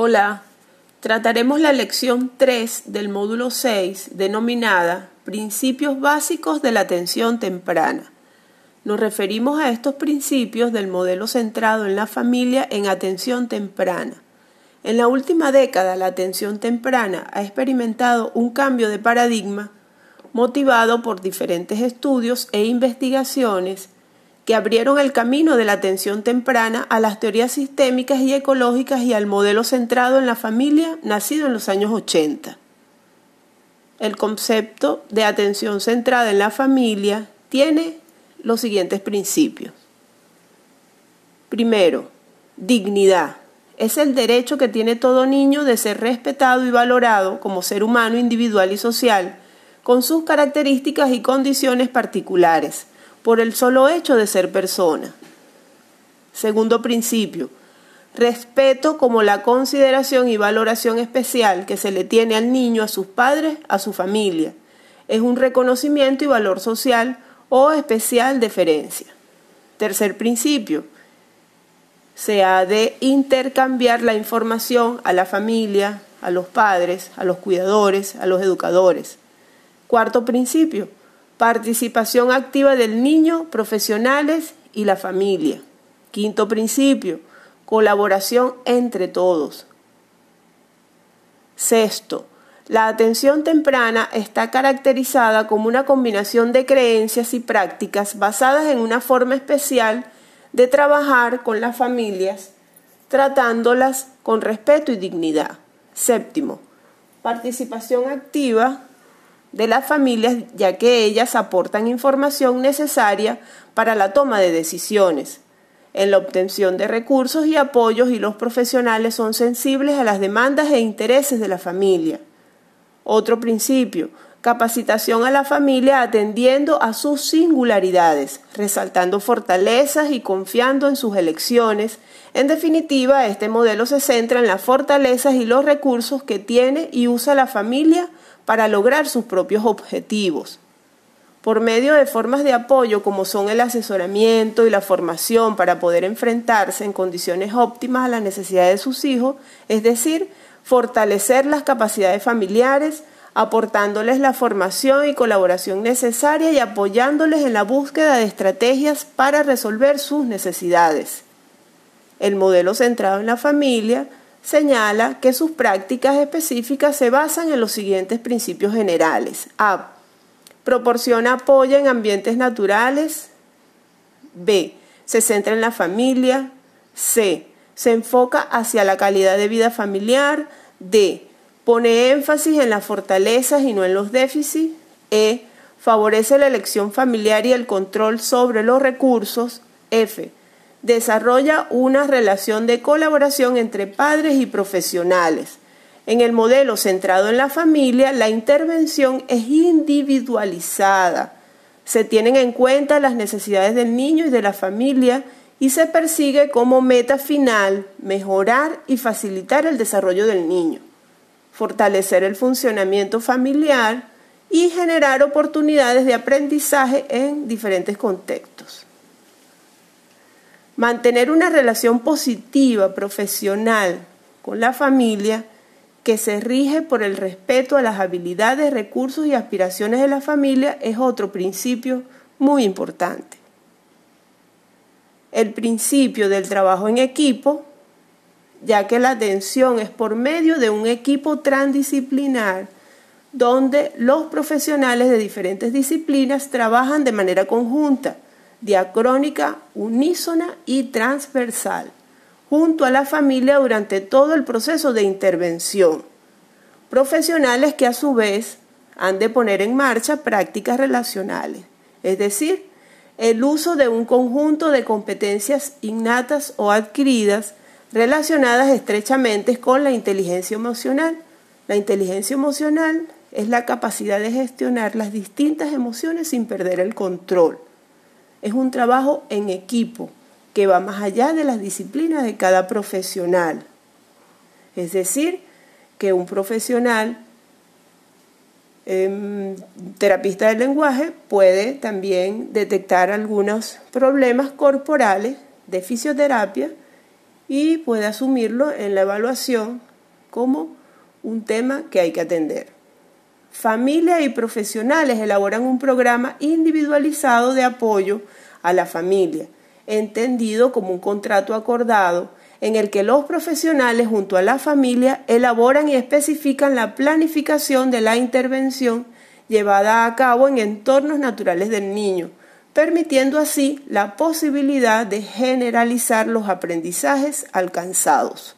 Hola, trataremos la lección 3 del módulo 6 denominada Principios básicos de la atención temprana. Nos referimos a estos principios del modelo centrado en la familia en atención temprana. En la última década, la atención temprana ha experimentado un cambio de paradigma motivado por diferentes estudios e investigaciones que abrieron el camino de la atención temprana a las teorías sistémicas y ecológicas y al modelo centrado en la familia nacido en los años 80. El concepto de atención centrada en la familia tiene los siguientes principios. Primero, dignidad. Es el derecho que tiene todo niño de ser respetado y valorado como ser humano individual y social, con sus características y condiciones particulares por el solo hecho de ser persona. Segundo principio, respeto como la consideración y valoración especial que se le tiene al niño, a sus padres, a su familia. Es un reconocimiento y valor social o especial deferencia. Tercer principio, se ha de intercambiar la información a la familia, a los padres, a los cuidadores, a los educadores. Cuarto principio, Participación activa del niño, profesionales y la familia. Quinto principio, colaboración entre todos. Sexto, la atención temprana está caracterizada como una combinación de creencias y prácticas basadas en una forma especial de trabajar con las familias, tratándolas con respeto y dignidad. Séptimo, participación activa de las familias, ya que ellas aportan información necesaria para la toma de decisiones, en la obtención de recursos y apoyos y los profesionales son sensibles a las demandas e intereses de la familia. Otro principio, capacitación a la familia atendiendo a sus singularidades, resaltando fortalezas y confiando en sus elecciones. En definitiva, este modelo se centra en las fortalezas y los recursos que tiene y usa la familia para lograr sus propios objetivos. Por medio de formas de apoyo como son el asesoramiento y la formación para poder enfrentarse en condiciones óptimas a las necesidades de sus hijos, es decir, fortalecer las capacidades familiares, aportándoles la formación y colaboración necesaria y apoyándoles en la búsqueda de estrategias para resolver sus necesidades. El modelo centrado en la familia señala que sus prácticas específicas se basan en los siguientes principios generales. A. Proporciona apoyo en ambientes naturales. B. Se centra en la familia. C. Se enfoca hacia la calidad de vida familiar. D. Pone énfasis en las fortalezas y no en los déficits. E. Favorece la elección familiar y el control sobre los recursos. F desarrolla una relación de colaboración entre padres y profesionales. En el modelo centrado en la familia, la intervención es individualizada. Se tienen en cuenta las necesidades del niño y de la familia y se persigue como meta final mejorar y facilitar el desarrollo del niño, fortalecer el funcionamiento familiar y generar oportunidades de aprendizaje en diferentes contextos. Mantener una relación positiva, profesional con la familia que se rige por el respeto a las habilidades, recursos y aspiraciones de la familia es otro principio muy importante. El principio del trabajo en equipo, ya que la atención es por medio de un equipo transdisciplinar donde los profesionales de diferentes disciplinas trabajan de manera conjunta diacrónica, unísona y transversal, junto a la familia durante todo el proceso de intervención. Profesionales que a su vez han de poner en marcha prácticas relacionales, es decir, el uso de un conjunto de competencias innatas o adquiridas relacionadas estrechamente con la inteligencia emocional. La inteligencia emocional es la capacidad de gestionar las distintas emociones sin perder el control. Es un trabajo en equipo que va más allá de las disciplinas de cada profesional. Es decir, que un profesional em, terapista del lenguaje puede también detectar algunos problemas corporales de fisioterapia y puede asumirlo en la evaluación como un tema que hay que atender. Familia y profesionales elaboran un programa individualizado de apoyo a la familia, entendido como un contrato acordado en el que los profesionales junto a la familia elaboran y especifican la planificación de la intervención llevada a cabo en entornos naturales del niño, permitiendo así la posibilidad de generalizar los aprendizajes alcanzados.